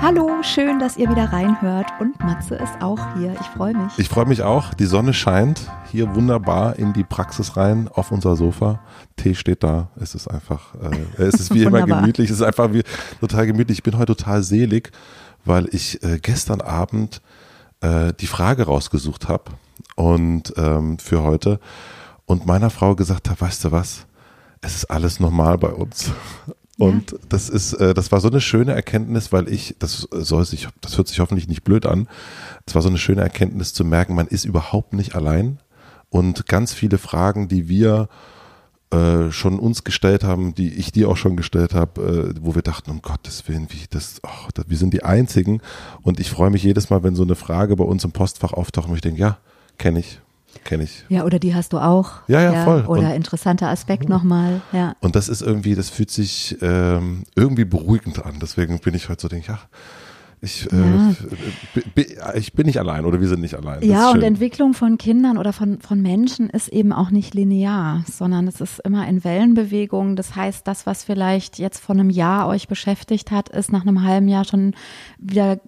Hallo, schön, dass ihr wieder reinhört und Matze ist auch hier. Ich freue mich. Ich freue mich auch. Die Sonne scheint hier wunderbar in die Praxis rein auf unser Sofa. Tee steht da. Es ist einfach, äh, es ist wie immer gemütlich. Es ist einfach wie, total gemütlich. Ich bin heute total selig, weil ich äh, gestern Abend äh, die Frage rausgesucht habe und ähm, für heute und meiner Frau gesagt habe, weißt du was? Es ist alles normal bei uns. Und ja. das ist, äh, das war so eine schöne Erkenntnis, weil ich, das soll sich, das hört sich hoffentlich nicht blöd an. Es war so eine schöne Erkenntnis zu merken, man ist überhaupt nicht allein. Und ganz viele Fragen, die wir äh, schon uns gestellt haben, die ich dir auch schon gestellt habe, äh, wo wir dachten, um Gottes Willen, wie das, oh, das, wir sind die Einzigen. Und ich freue mich jedes Mal, wenn so eine Frage bei uns im Postfach auftaucht und ich denke, ja, kenne ich, Kenne ich. Ja, oder die hast du auch. Ja, ja, ja voll. Oder und, interessanter Aspekt nochmal, ja. Und das ist irgendwie, das fühlt sich ähm, irgendwie beruhigend an. Deswegen bin ich heute so, denke ich, ja, ich, äh, ja. äh, ich bin nicht allein oder wir sind nicht allein. Das ja, und Entwicklung von Kindern oder von, von Menschen ist eben auch nicht linear, sondern es ist immer in Wellenbewegung. Das heißt, das, was vielleicht jetzt vor einem Jahr euch beschäftigt hat, ist nach einem halben Jahr schon wieder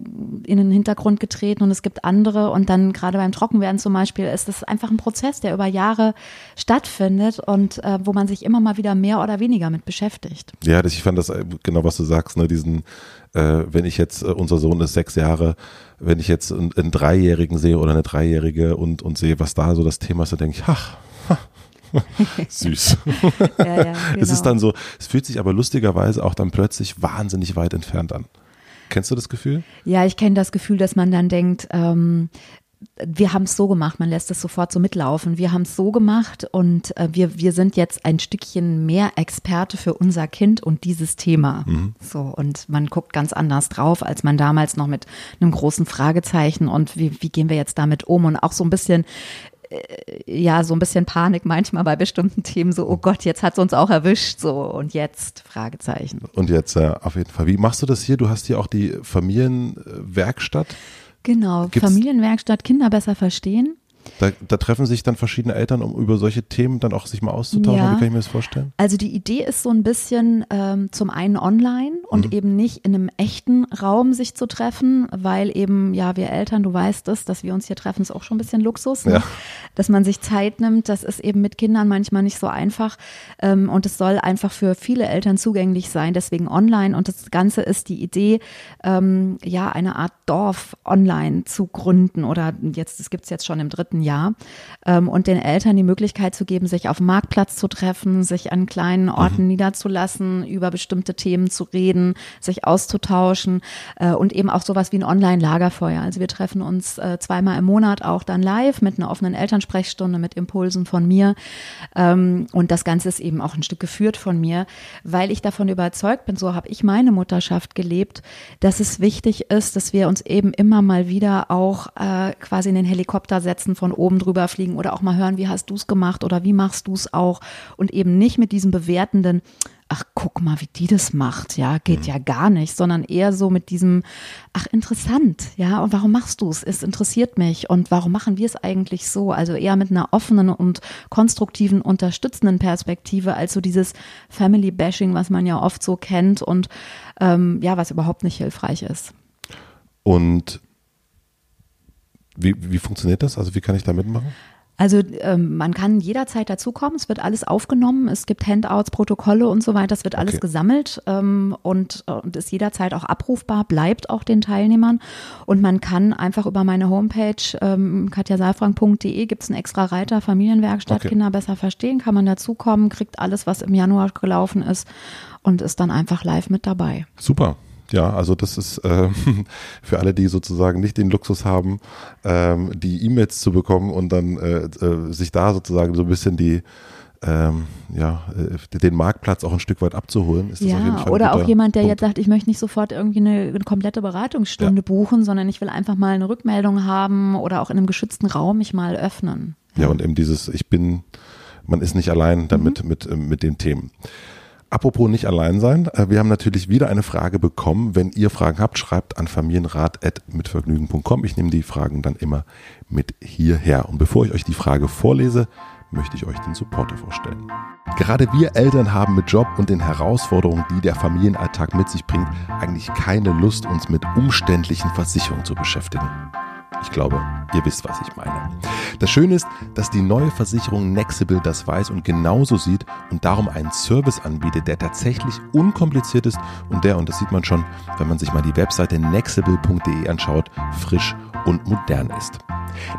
in den Hintergrund getreten und es gibt andere. Und dann gerade beim Trockenwerden zum Beispiel ist das einfach ein Prozess, der über Jahre stattfindet und äh, wo man sich immer mal wieder mehr oder weniger mit beschäftigt. Ja, das, ich fand das äh, genau, was du sagst, ne, diesen äh, wenn ich jetzt, äh, unser Sohn ist sechs Jahre, wenn ich jetzt einen, einen Dreijährigen sehe oder eine Dreijährige und, und sehe, was da so das Thema ist, dann denke ich, ach, Süß. ja, ja, genau. Es ist dann so, es fühlt sich aber lustigerweise auch dann plötzlich wahnsinnig weit entfernt an. Kennst du das Gefühl? Ja, ich kenne das Gefühl, dass man dann denkt, ähm, wir haben es so gemacht, man lässt es sofort so mitlaufen. Wir haben es so gemacht und äh, wir, wir sind jetzt ein Stückchen mehr Experte für unser Kind und dieses Thema. Mhm. So, und man guckt ganz anders drauf, als man damals noch mit einem großen Fragezeichen und wie, wie gehen wir jetzt damit um und auch so ein bisschen äh, ja, so ein bisschen Panik manchmal bei bestimmten Themen, so, oh Gott, jetzt hat es uns auch erwischt, so, und jetzt, Fragezeichen. Und jetzt, ja, auf jeden Fall. Wie machst du das hier? Du hast hier auch die Familienwerkstatt. Genau, Gibt's Familienwerkstatt, Kinder besser verstehen. Da, da, treffen sich dann verschiedene Eltern, um über solche Themen dann auch sich mal auszutauschen. Ja. Wie kann ich mir das vorstellen? Also die Idee ist so ein bisschen ähm, zum einen online und mhm. eben nicht in einem echten Raum sich zu treffen, weil eben, ja, wir Eltern, du weißt es, dass wir uns hier treffen, ist auch schon ein bisschen Luxus. Ne? Ja. Dass man sich Zeit nimmt, das ist eben mit Kindern manchmal nicht so einfach. Ähm, und es soll einfach für viele Eltern zugänglich sein, deswegen online. Und das Ganze ist die Idee, ähm, ja, eine Art Dorf online zu gründen oder jetzt, das gibt es jetzt schon im dritten dritten Jahr ähm, und den Eltern die Möglichkeit zu geben, sich auf dem Marktplatz zu treffen, sich an kleinen Orten mhm. niederzulassen, über bestimmte Themen zu reden, sich auszutauschen äh, und eben auch sowas wie ein Online-Lagerfeuer. Also wir treffen uns äh, zweimal im Monat auch dann live mit einer offenen Elternsprechstunde, mit Impulsen von mir ähm, und das Ganze ist eben auch ein Stück geführt von mir, weil ich davon überzeugt bin, so habe ich meine Mutterschaft gelebt, dass es wichtig ist, dass wir uns eben immer mal wieder auch äh, quasi in den Helikopter setzen von oben drüber fliegen oder auch mal hören, wie hast du es gemacht oder wie machst du es auch und eben nicht mit diesem bewertenden, ach guck mal, wie die das macht, ja, geht mhm. ja gar nicht, sondern eher so mit diesem, ach interessant, ja, und warum machst du es? Es interessiert mich und warum machen wir es eigentlich so? Also eher mit einer offenen und konstruktiven, unterstützenden Perspektive als so dieses Family Bashing, was man ja oft so kennt und ähm, ja, was überhaupt nicht hilfreich ist. Und wie, wie funktioniert das? Also wie kann ich da mitmachen? Also ähm, man kann jederzeit dazukommen, es wird alles aufgenommen, es gibt Handouts, Protokolle und so weiter, es wird alles okay. gesammelt ähm, und, und ist jederzeit auch abrufbar, bleibt auch den Teilnehmern und man kann einfach über meine Homepage ähm, katjasaalfrank.de gibt es einen extra Reiter Familienwerkstatt, okay. Kinder besser verstehen, kann man dazukommen, kriegt alles, was im Januar gelaufen ist und ist dann einfach live mit dabei. Super. Ja, also das ist äh, für alle, die sozusagen nicht den Luxus haben, ähm, die E-Mails zu bekommen und dann äh, äh, sich da sozusagen so ein bisschen die ähm, ja, äh, den Marktplatz auch ein Stück weit abzuholen. Ist das ja, auf jeden Fall oder auch jemand, der Punkt. jetzt sagt, ich möchte nicht sofort irgendwie eine, eine komplette Beratungsstunde ja. buchen, sondern ich will einfach mal eine Rückmeldung haben oder auch in einem geschützten Raum mich mal öffnen. Ja, ja und eben dieses, ich bin, man ist nicht allein damit mhm. mit, mit den Themen. Apropos nicht allein sein, äh, wir haben natürlich wieder eine Frage bekommen. Wenn ihr Fragen habt, schreibt an familienrat.mitvergnügen.com. Ich nehme die Fragen dann immer mit hierher. Und bevor ich euch die Frage vorlese, möchte ich euch den Supporter vorstellen. Gerade wir Eltern haben mit Job und den Herausforderungen, die der Familienalltag mit sich bringt, eigentlich keine Lust, uns mit umständlichen Versicherungen zu beschäftigen. Ich glaube, ihr wisst, was ich meine. Das Schöne ist, dass die neue Versicherung Nexible das weiß und genauso sieht und darum einen Service anbietet, der tatsächlich unkompliziert ist und der, und das sieht man schon, wenn man sich mal die Webseite nexible.de anschaut, frisch und modern ist.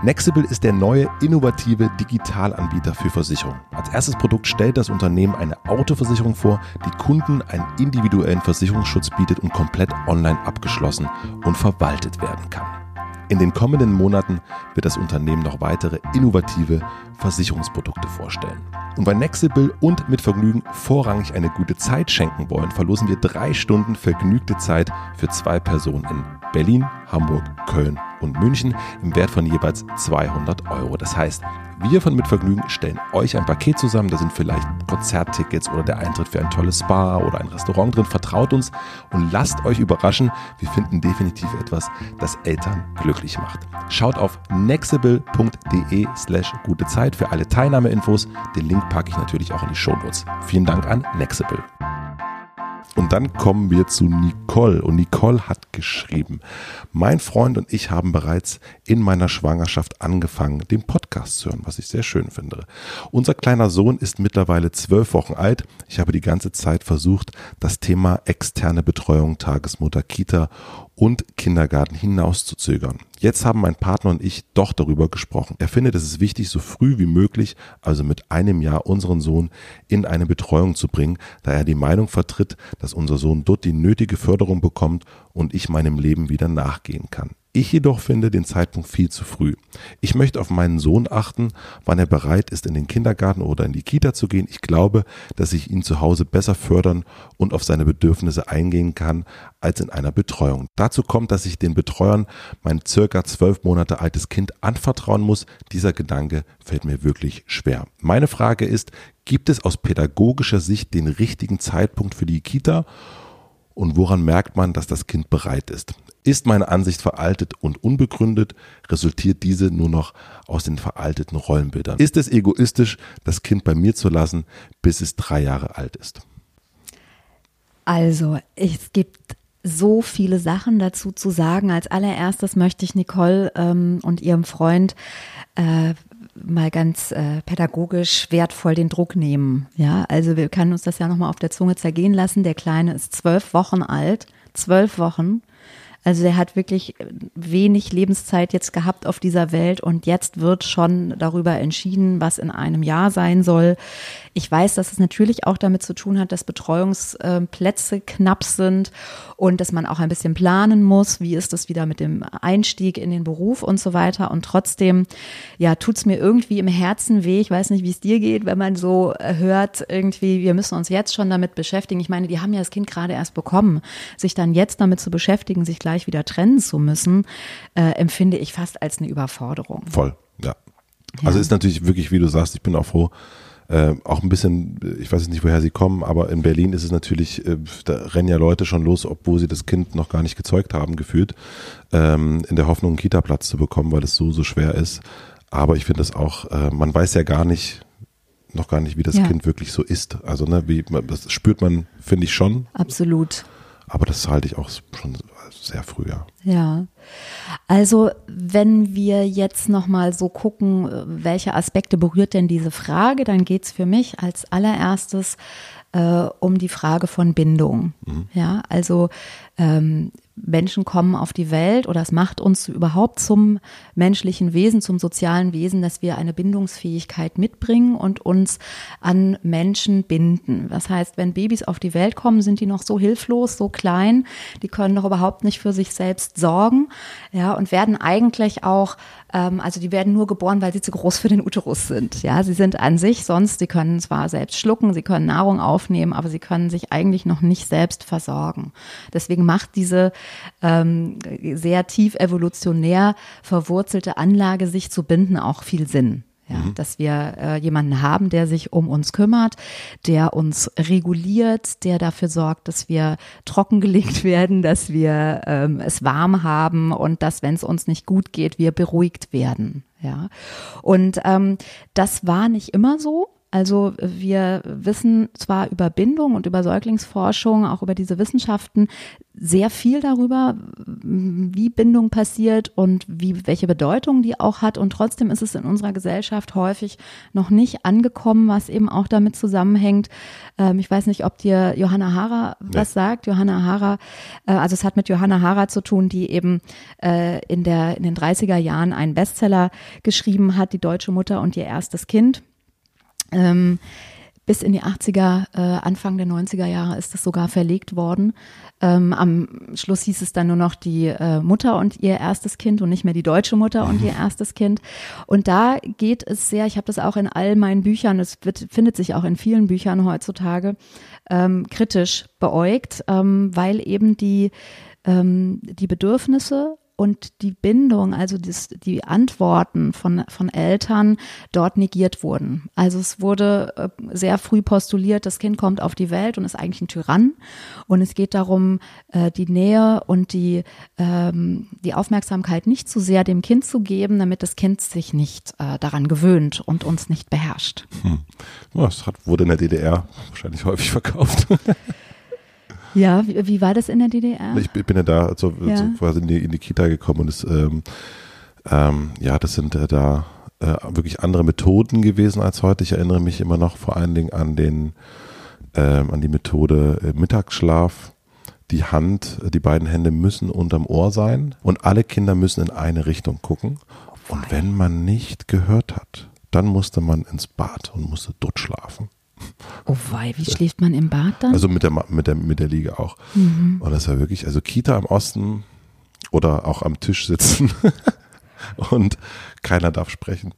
Nexible ist der neue innovative Digitalanbieter für Versicherungen. Als erstes Produkt stellt das Unternehmen eine Autoversicherung vor, die Kunden einen individuellen Versicherungsschutz bietet und komplett online abgeschlossen und verwaltet werden kann. In den kommenden Monaten wird das Unternehmen noch weitere innovative Versicherungsprodukte vorstellen. Und weil Nexible und mit Vergnügen vorrangig eine gute Zeit schenken wollen, verlosen wir drei Stunden vergnügte Zeit für zwei Personen in Berlin, Hamburg, Köln und München im Wert von jeweils 200 Euro. Das heißt, wir von Mitvergnügen stellen euch ein Paket zusammen. Da sind vielleicht Konzerttickets oder der Eintritt für ein tolles Spa oder ein Restaurant drin. Vertraut uns und lasst euch überraschen. Wir finden definitiv etwas, das Eltern glücklich macht. Schaut auf nexible.de slash gute Zeit für alle Teilnahmeinfos. Den Link packe ich natürlich auch in die Shownotes. Vielen Dank an Nexible. Und dann kommen wir zu Nicole. Und Nicole hat geschrieben, mein Freund und ich haben bereits in meiner Schwangerschaft angefangen, den Podcast zu hören, was ich sehr schön finde. Unser kleiner Sohn ist mittlerweile zwölf Wochen alt. Ich habe die ganze Zeit versucht, das Thema externe Betreuung, Tagesmutter, Kita und Kindergarten hinauszuzögern. Jetzt haben mein Partner und ich doch darüber gesprochen. Er findet, es ist wichtig, so früh wie möglich, also mit einem Jahr, unseren Sohn in eine Betreuung zu bringen, da er die Meinung vertritt, dass unser Sohn dort die nötige Förderung bekommt und ich meinem Leben wieder nachgehen kann. Ich jedoch finde den Zeitpunkt viel zu früh. Ich möchte auf meinen Sohn achten, wann er bereit ist, in den Kindergarten oder in die Kita zu gehen. Ich glaube, dass ich ihn zu Hause besser fördern und auf seine Bedürfnisse eingehen kann als in einer Betreuung. Dazu kommt, dass ich den Betreuern mein circa zwölf Monate altes Kind anvertrauen muss. Dieser Gedanke fällt mir wirklich schwer. Meine Frage ist, gibt es aus pädagogischer Sicht den richtigen Zeitpunkt für die Kita? Und woran merkt man, dass das Kind bereit ist? Ist meine Ansicht veraltet und unbegründet, resultiert diese nur noch aus den veralteten Rollenbildern. Ist es egoistisch, das Kind bei mir zu lassen, bis es drei Jahre alt ist? Also, es gibt so viele Sachen dazu zu sagen. Als allererstes möchte ich Nicole ähm, und ihrem Freund äh, mal ganz äh, pädagogisch wertvoll den Druck nehmen. Ja, also wir können uns das ja nochmal auf der Zunge zergehen lassen. Der Kleine ist zwölf Wochen alt, zwölf Wochen. Also er hat wirklich wenig Lebenszeit jetzt gehabt auf dieser Welt und jetzt wird schon darüber entschieden, was in einem Jahr sein soll. Ich weiß, dass es natürlich auch damit zu tun hat, dass Betreuungsplätze knapp sind und dass man auch ein bisschen planen muss, wie ist es wieder mit dem Einstieg in den Beruf und so weiter. Und trotzdem, ja, tut es mir irgendwie im Herzen weh. Ich weiß nicht, wie es dir geht, wenn man so hört, irgendwie, wir müssen uns jetzt schon damit beschäftigen. Ich meine, die haben ja das Kind gerade erst bekommen. Sich dann jetzt damit zu beschäftigen, sich gleich wieder trennen zu müssen, äh, empfinde ich fast als eine Überforderung. Voll, ja. ja. Also ist natürlich wirklich, wie du sagst, ich bin auch froh, äh, auch ein bisschen, ich weiß nicht, woher sie kommen, aber in Berlin ist es natürlich, äh, da rennen ja Leute schon los, obwohl sie das Kind noch gar nicht gezeugt haben, gefühlt, ähm, in der Hoffnung, einen Kita-Platz zu bekommen, weil es so, so schwer ist. Aber ich finde das auch, äh, man weiß ja gar nicht, noch gar nicht, wie das ja. Kind wirklich so ist. Also, ne, wie, das spürt man, finde ich schon. Absolut. Aber das halte ich auch schon sehr früh, ja. Ja, also wenn wir jetzt nochmal so gucken, welche Aspekte berührt denn diese Frage, dann geht es für mich als allererstes äh, um die Frage von Bindung. Mhm. Ja, also ähm, Menschen kommen auf die Welt oder es macht uns überhaupt zum menschlichen Wesen, zum sozialen Wesen, dass wir eine Bindungsfähigkeit mitbringen und uns an Menschen binden. Das heißt, wenn Babys auf die Welt kommen, sind die noch so hilflos, so klein, die können doch überhaupt nicht für sich selbst sorgen, ja, und werden eigentlich auch ähm, also die werden nur geboren, weil sie zu groß für den Uterus sind. Ja, sie sind an sich sonst, sie können zwar selbst schlucken, sie können Nahrung aufnehmen, aber sie können sich eigentlich noch nicht selbst versorgen. Deswegen macht diese ähm, sehr tief evolutionär verwurzelte Anlage, sich zu binden, auch viel Sinn. Ja, mhm. Dass wir äh, jemanden haben, der sich um uns kümmert, der uns reguliert, der dafür sorgt, dass wir trockengelegt werden, dass wir ähm, es warm haben und dass, wenn es uns nicht gut geht, wir beruhigt werden. Ja, und ähm, das war nicht immer so. Also wir wissen zwar über Bindung und über Säuglingsforschung, auch über diese Wissenschaften sehr viel darüber, wie Bindung passiert und wie, welche Bedeutung die auch hat. Und trotzdem ist es in unserer Gesellschaft häufig noch nicht angekommen, was eben auch damit zusammenhängt. Ähm, ich weiß nicht, ob dir Johanna Hara was sagt. Johanna Hara, äh, also es hat mit Johanna Hara zu tun, die eben äh, in, der, in den 30er Jahren einen Bestseller geschrieben hat, Die deutsche Mutter und ihr erstes Kind ähm, bis in die 80er, äh, Anfang der 90er Jahre ist es sogar verlegt worden. Ähm, am Schluss hieß es dann nur noch die äh, Mutter und ihr erstes Kind und nicht mehr die deutsche Mutter und ihr erstes Kind. Und da geht es sehr, ich habe das auch in all meinen Büchern, es wird, findet sich auch in vielen Büchern heutzutage, ähm, kritisch beäugt, ähm, weil eben die, ähm, die Bedürfnisse und die Bindung, also das, die Antworten von, von Eltern dort negiert wurden. Also es wurde äh, sehr früh postuliert, das Kind kommt auf die Welt und ist eigentlich ein Tyrann. Und es geht darum, äh, die Nähe und die, ähm, die Aufmerksamkeit nicht zu sehr dem Kind zu geben, damit das Kind sich nicht äh, daran gewöhnt und uns nicht beherrscht. Hm. Das hat, wurde in der DDR wahrscheinlich häufig verkauft. Ja, wie, wie, war das in der DDR? Ich bin ja da so, ja. so quasi in die, in die, Kita gekommen und es, ähm, ähm, ja, das sind äh, da äh, wirklich andere Methoden gewesen als heute. Ich erinnere mich immer noch vor allen Dingen an den, ähm, an die Methode äh, Mittagsschlaf. Die Hand, die beiden Hände müssen unterm Ohr sein und alle Kinder müssen in eine Richtung gucken. Und wenn man nicht gehört hat, dann musste man ins Bad und musste dort schlafen. Oh wei, wie schläft man im Bad dann? Also mit der, mit der, mit der Liege auch. Mhm. Und das war wirklich, also Kita im Osten oder auch am Tisch sitzen und keiner darf sprechen.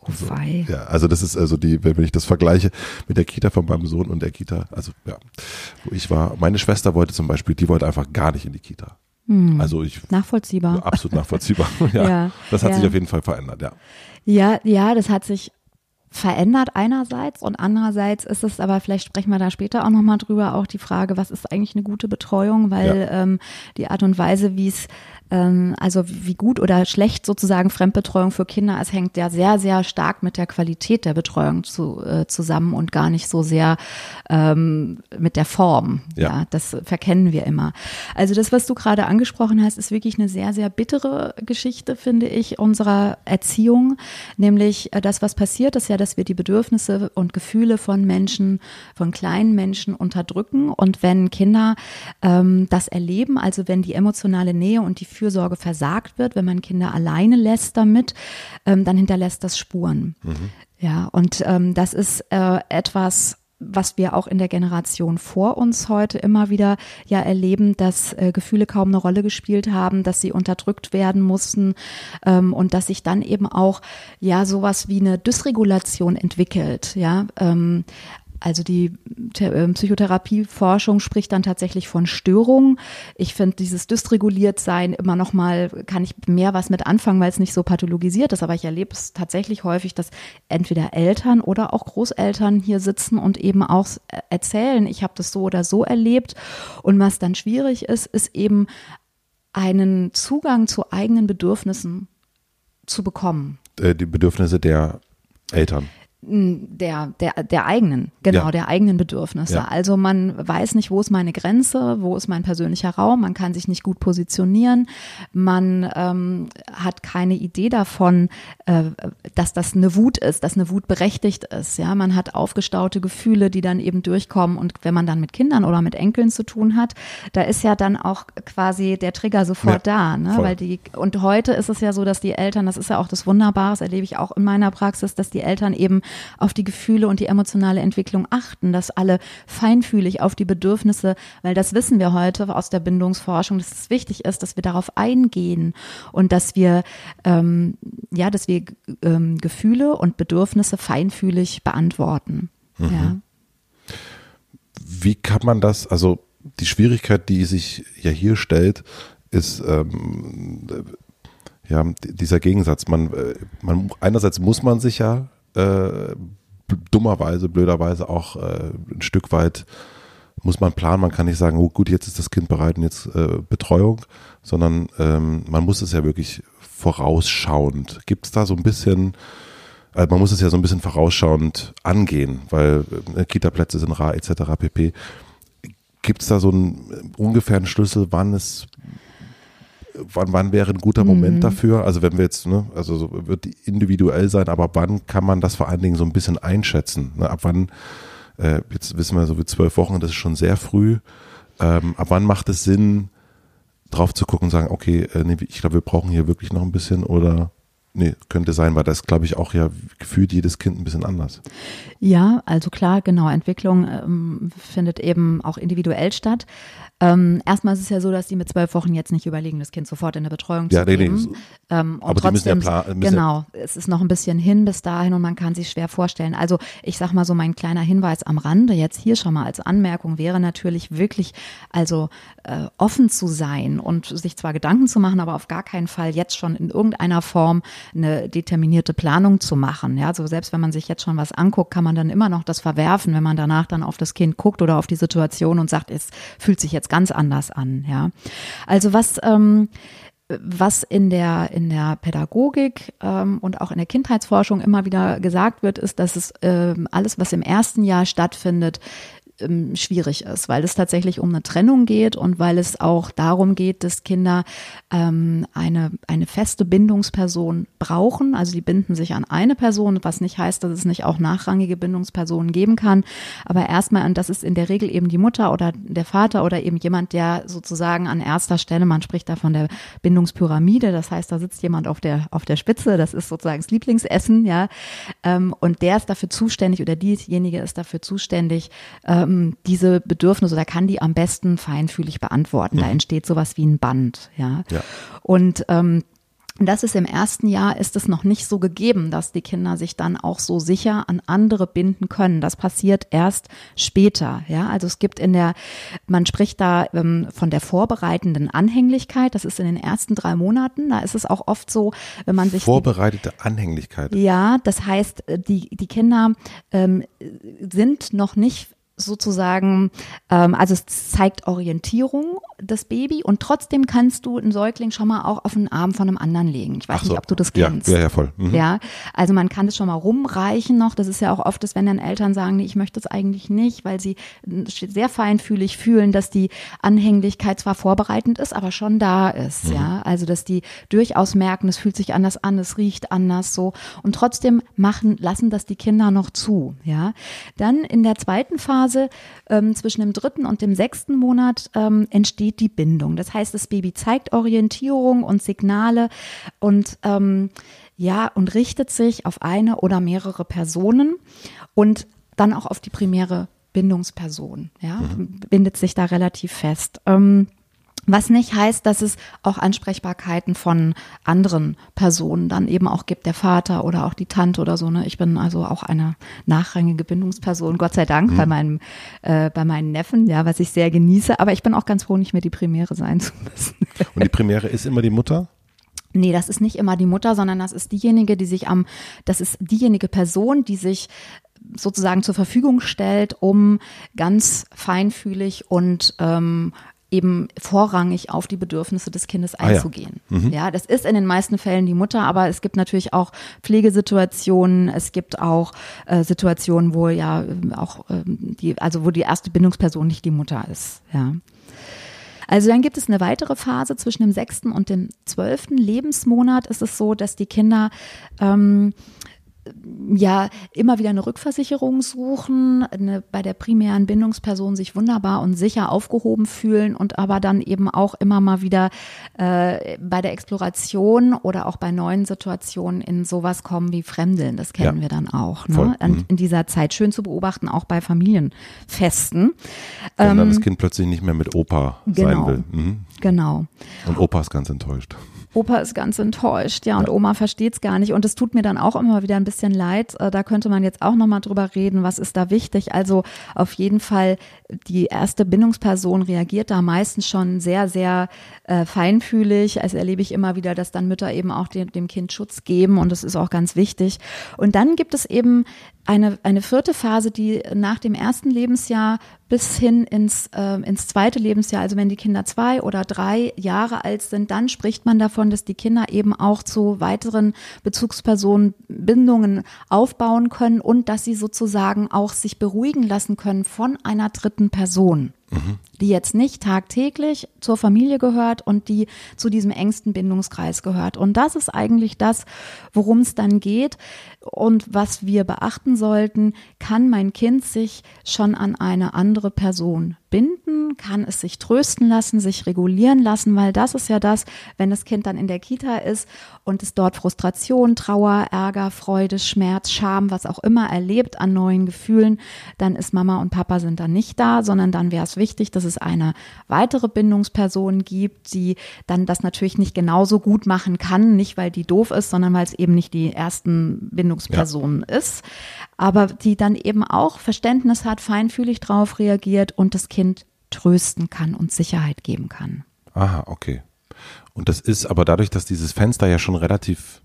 Oh wei. Ja, also das ist also die, wenn ich das vergleiche mit der Kita von meinem Sohn und der Kita, also ja, wo ich war, meine Schwester wollte zum Beispiel, die wollte einfach gar nicht in die Kita. Hm. Also ich nachvollziehbar. Absolut nachvollziehbar. ja, ja, das hat ja. sich auf jeden Fall verändert, ja. Ja, ja, das hat sich verändert einerseits und andererseits ist es aber, vielleicht sprechen wir da später auch nochmal drüber, auch die Frage, was ist eigentlich eine gute Betreuung, weil ja. ähm, die Art und Weise, wie es ähm, also wie gut oder schlecht sozusagen Fremdbetreuung für Kinder ist, hängt ja sehr, sehr stark mit der Qualität der Betreuung zu, äh, zusammen und gar nicht so sehr ähm, mit der Form. Ja. ja, das verkennen wir immer. Also das, was du gerade angesprochen hast, ist wirklich eine sehr, sehr bittere Geschichte, finde ich, unserer Erziehung. Nämlich äh, das, was passiert, ist ja, dass wir die Bedürfnisse und Gefühle von Menschen, von kleinen Menschen unterdrücken. Und wenn Kinder ähm, das erleben, also wenn die emotionale Nähe und die Fürsorge versagt wird, wenn man Kinder alleine lässt damit, ähm, dann hinterlässt das Spuren. Mhm. Ja, und ähm, das ist äh, etwas, was wir auch in der Generation vor uns heute immer wieder ja erleben, dass äh, Gefühle kaum eine Rolle gespielt haben, dass sie unterdrückt werden mussten ähm, und dass sich dann eben auch ja sowas wie eine Dysregulation entwickelt, ja, ähm, also die ähm, Psychotherapieforschung spricht dann tatsächlich von Störungen. Ich finde dieses dysreguliert sein immer noch mal kann ich mehr was mit anfangen, weil es nicht so pathologisiert ist. Aber ich erlebe es tatsächlich häufig, dass entweder Eltern oder auch Großeltern hier sitzen und eben auch erzählen, ich habe das so oder so erlebt. Und was dann schwierig ist, ist eben einen Zugang zu eigenen Bedürfnissen zu bekommen. Äh, die Bedürfnisse der Eltern der, der, der eigenen, genau, ja. der eigenen Bedürfnisse. Ja. Also man weiß nicht, wo ist meine Grenze, wo ist mein persönlicher Raum, man kann sich nicht gut positionieren, man ähm, hat keine Idee davon, äh, dass das eine Wut ist, dass eine Wut berechtigt ist. Ja, man hat aufgestaute Gefühle, die dann eben durchkommen und wenn man dann mit Kindern oder mit Enkeln zu tun hat, da ist ja dann auch quasi der Trigger sofort ja, da, ne? Weil die und heute ist es ja so, dass die Eltern, das ist ja auch das Wunderbare, das erlebe ich auch in meiner Praxis, dass die Eltern eben auf die Gefühle und die emotionale Entwicklung achten, dass alle feinfühlig auf die Bedürfnisse, weil das wissen wir heute aus der Bindungsforschung, dass es wichtig ist, dass wir darauf eingehen und dass wir ähm, ja, dass wir ähm, Gefühle und Bedürfnisse feinfühlig beantworten. Mhm. Ja. Wie kann man das, also die Schwierigkeit, die sich ja hier stellt, ist ähm, ja dieser Gegensatz. Man, äh, man einerseits muss man sich ja äh, dummerweise, blöderweise auch äh, ein Stück weit muss man planen. Man kann nicht sagen, oh gut, jetzt ist das Kind bereit und jetzt äh, Betreuung, sondern ähm, man muss es ja wirklich vorausschauend. Gibt es da so ein bisschen, also man muss es ja so ein bisschen vorausschauend angehen, weil äh, Kita-Plätze sind rar etc. pp. Gibt es da so einen ungefähren Schlüssel, wann es wann, wann wäre ein guter Moment mhm. dafür? Also wenn wir jetzt, ne, also so wird individuell sein, aber wann kann man das vor allen Dingen so ein bisschen einschätzen? Ne? Ab wann, äh, jetzt wissen wir so wie zwölf Wochen, das ist schon sehr früh. Ähm, ab wann macht es Sinn, drauf zu gucken und sagen, okay, äh, nee, ich glaube, wir brauchen hier wirklich noch ein bisschen oder Nee, könnte sein, weil das, glaube ich, auch ja gefühlt jedes Kind ein bisschen anders. Ja, also klar, genau, Entwicklung ähm, findet eben auch individuell statt. Ähm, erstmal ist es ja so, dass die mit zwölf Wochen jetzt nicht überlegen, das Kind sofort in der Betreuung ja, zu nee, geben. Nee, ähm, aber trotzdem, die müssen ja planen. Genau, es ist noch ein bisschen hin bis dahin und man kann sich schwer vorstellen. Also ich sag mal so, mein kleiner Hinweis am Rande jetzt hier schon mal als Anmerkung wäre natürlich wirklich, also äh, offen zu sein und sich zwar Gedanken zu machen, aber auf gar keinen Fall jetzt schon in irgendeiner Form eine determinierte Planung zu machen. Ja, so also selbst wenn man sich jetzt schon was anguckt, kann man dann immer noch das verwerfen, wenn man danach dann auf das Kind guckt oder auf die Situation und sagt, es fühlt sich jetzt ganz anders an. Ja, also was ähm, was in der, in der Pädagogik ähm, und auch in der Kindheitsforschung immer wieder gesagt wird, ist, dass es ähm, alles, was im ersten Jahr stattfindet, ähm, schwierig ist, weil es tatsächlich um eine Trennung geht und weil es auch darum geht, dass Kinder ähm, eine, eine feste Bindungsperson brauchen. Also die binden sich an eine Person, was nicht heißt, dass es nicht auch nachrangige Bindungspersonen geben kann. Aber erstmal, und das ist in der Regel eben die Mutter oder der Vater oder eben jemand, der sozusagen an erster Stelle, man spricht da von der Bindungspyramide, das heißt, da sitzt jemand auf der, auf der Spitze, das ist sozusagen das Lieblingsessen, ja. Ähm, und der ist dafür zuständig oder diejenige ist dafür zuständig, ähm, ähm, diese Bedürfnisse oder kann die am besten feinfühlig beantworten. Da mhm. entsteht sowas wie ein Band, ja. ja. Und ähm, das ist im ersten Jahr ist es noch nicht so gegeben, dass die Kinder sich dann auch so sicher an andere binden können. Das passiert erst später. Ja, also es gibt in der, man spricht da ähm, von der vorbereitenden Anhänglichkeit. Das ist in den ersten drei Monaten. Da ist es auch oft so, wenn man sich vorbereitete Anhänglichkeit. Ja, das heißt, äh, die die Kinder ähm, sind noch nicht sozusagen, ähm, also es zeigt Orientierung, das Baby, und trotzdem kannst du einen Säugling schon mal auch auf den Arm von einem anderen legen. Ich weiß so. nicht, ob du das kennst. Ja, ja, ja voll. Mhm. Ja, also man kann das schon mal rumreichen noch. Das ist ja auch oft, dass wenn dann Eltern sagen, nee, ich möchte das eigentlich nicht, weil sie sehr feinfühlig fühlen, dass die Anhänglichkeit zwar vorbereitend ist, aber schon da ist. Mhm. Ja, also dass die durchaus merken, es fühlt sich anders an, es riecht anders so und trotzdem machen, lassen das die Kinder noch zu. Ja, dann in der zweiten Phase Phase ähm, zwischen dem dritten und dem sechsten Monat ähm, entsteht die Bindung. Das heißt, das Baby zeigt Orientierung und Signale und ähm, ja und richtet sich auf eine oder mehrere Personen und dann auch auf die primäre Bindungsperson. Ja, mhm. bindet sich da relativ fest. Ähm, was nicht heißt, dass es auch Ansprechbarkeiten von anderen Personen dann eben auch gibt, der Vater oder auch die Tante oder so. Ne? Ich bin also auch eine nachrangige Bindungsperson, Gott sei Dank, mhm. bei meinem, äh, bei meinen Neffen, ja, was ich sehr genieße. Aber ich bin auch ganz froh, nicht mehr die Primäre sein zu müssen. Und die Primäre ist immer die Mutter? Nee, das ist nicht immer die Mutter, sondern das ist diejenige, die sich am, das ist diejenige Person, die sich sozusagen zur Verfügung stellt, um ganz feinfühlig und ähm, eben vorrangig auf die Bedürfnisse des Kindes einzugehen. Ah, ja. Mhm. ja, das ist in den meisten Fällen die Mutter, aber es gibt natürlich auch Pflegesituationen, es gibt auch äh, Situationen, wo ja auch äh, die, also wo die erste Bindungsperson nicht die Mutter ist. Ja. Also dann gibt es eine weitere Phase zwischen dem sechsten und dem zwölften Lebensmonat. Ist es so, dass die Kinder ähm, ja immer wieder eine Rückversicherung suchen, eine, bei der primären Bindungsperson sich wunderbar und sicher aufgehoben fühlen und aber dann eben auch immer mal wieder äh, bei der Exploration oder auch bei neuen Situationen in sowas kommen wie Fremdeln. Das kennen ja. wir dann auch. Ne? Mhm. In dieser Zeit schön zu beobachten, auch bei Familienfesten. Wenn ähm, dann das Kind plötzlich nicht mehr mit Opa genau, sein will. Mhm. Genau. Und Opa ist ganz enttäuscht. Opa ist ganz enttäuscht, ja, und ja. Oma versteht es gar nicht. Und es tut mir dann auch immer wieder ein bisschen leid. Äh, da könnte man jetzt auch nochmal drüber reden, was ist da wichtig. Also auf jeden Fall, die erste Bindungsperson reagiert da meistens schon sehr, sehr äh, feinfühlig. Also erlebe ich immer wieder, dass dann Mütter eben auch dem, dem Kind Schutz geben und das ist auch ganz wichtig. Und dann gibt es eben eine, eine vierte Phase, die nach dem ersten Lebensjahr bis hin ins, äh, ins zweite Lebensjahr, also wenn die Kinder zwei oder drei Jahre alt sind, dann spricht man davon, dass die Kinder eben auch zu weiteren Bezugspersonen Bindungen aufbauen können und dass sie sozusagen auch sich beruhigen lassen können von einer dritten Person die jetzt nicht tagtäglich zur Familie gehört und die zu diesem engsten Bindungskreis gehört. Und das ist eigentlich das, worum es dann geht und was wir beachten sollten. Kann mein Kind sich schon an eine andere Person binden? Kann es sich trösten lassen, sich regulieren lassen? Weil das ist ja das, wenn das Kind dann in der Kita ist und es dort Frustration, Trauer, Ärger, Freude, Schmerz, Scham, was auch immer erlebt an neuen Gefühlen, dann ist Mama und Papa sind dann nicht da, sondern dann wäre es wichtig, dass es eine weitere Bindungsperson gibt, die dann das natürlich nicht genauso gut machen kann, nicht weil die doof ist, sondern weil es eben nicht die ersten Bindungspersonen ja. ist, aber die dann eben auch Verständnis hat, feinfühlig drauf reagiert und das Kind trösten kann und Sicherheit geben kann. Aha, okay. Und das ist aber dadurch, dass dieses Fenster ja schon relativ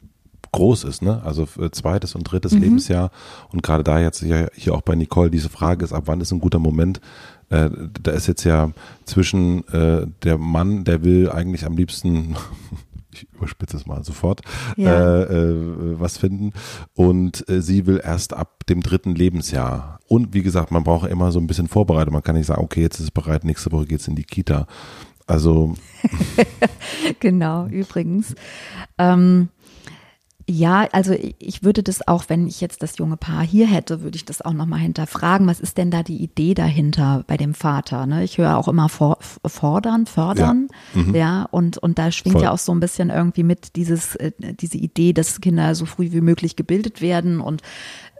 groß ist, ne? Also zweites und drittes mhm. Lebensjahr und gerade da jetzt hier, hier auch bei Nicole diese Frage ist, ab wann ist ein guter Moment? Äh, da ist jetzt ja zwischen äh, der Mann, der will eigentlich am liebsten ich überspitze es mal sofort, ja. äh, äh, was finden. Und äh, sie will erst ab dem dritten Lebensjahr. Und wie gesagt, man braucht immer so ein bisschen Vorbereitung. Man kann nicht sagen, okay, jetzt ist es bereit, nächste Woche geht es in die Kita. Also. genau, übrigens. Ähm, ja, also ich würde das auch, wenn ich jetzt das junge Paar hier hätte, würde ich das auch nochmal hinterfragen. Was ist denn da die Idee dahinter bei dem Vater? Ne? Ich höre auch immer for, fordern, fördern, ja, mhm. ja und, und da schwingt Voll. ja auch so ein bisschen irgendwie mit dieses, äh, diese Idee, dass Kinder so früh wie möglich gebildet werden und